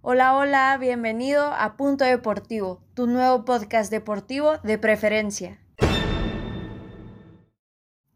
Hola, hola, bienvenido a Punto Deportivo, tu nuevo podcast deportivo de preferencia.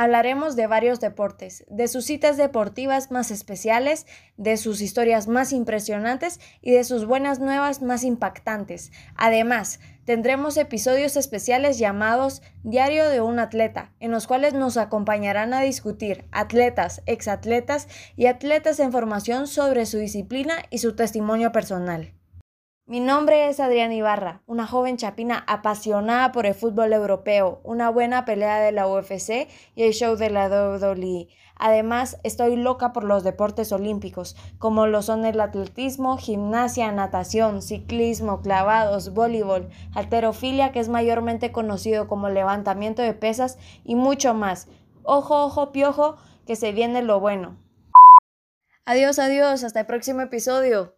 Hablaremos de varios deportes, de sus citas deportivas más especiales, de sus historias más impresionantes y de sus buenas nuevas más impactantes. Además, tendremos episodios especiales llamados Diario de un atleta, en los cuales nos acompañarán a discutir atletas, exatletas y atletas en formación sobre su disciplina y su testimonio personal. Mi nombre es Adrián Ibarra, una joven chapina apasionada por el fútbol europeo, una buena pelea de la UFC y el show de la WWE. Además, estoy loca por los deportes olímpicos, como lo son el atletismo, gimnasia, natación, ciclismo, clavados, voleibol, halterofilia, que es mayormente conocido como levantamiento de pesas, y mucho más. Ojo, ojo, piojo, que se viene lo bueno. Adiós, adiós, hasta el próximo episodio.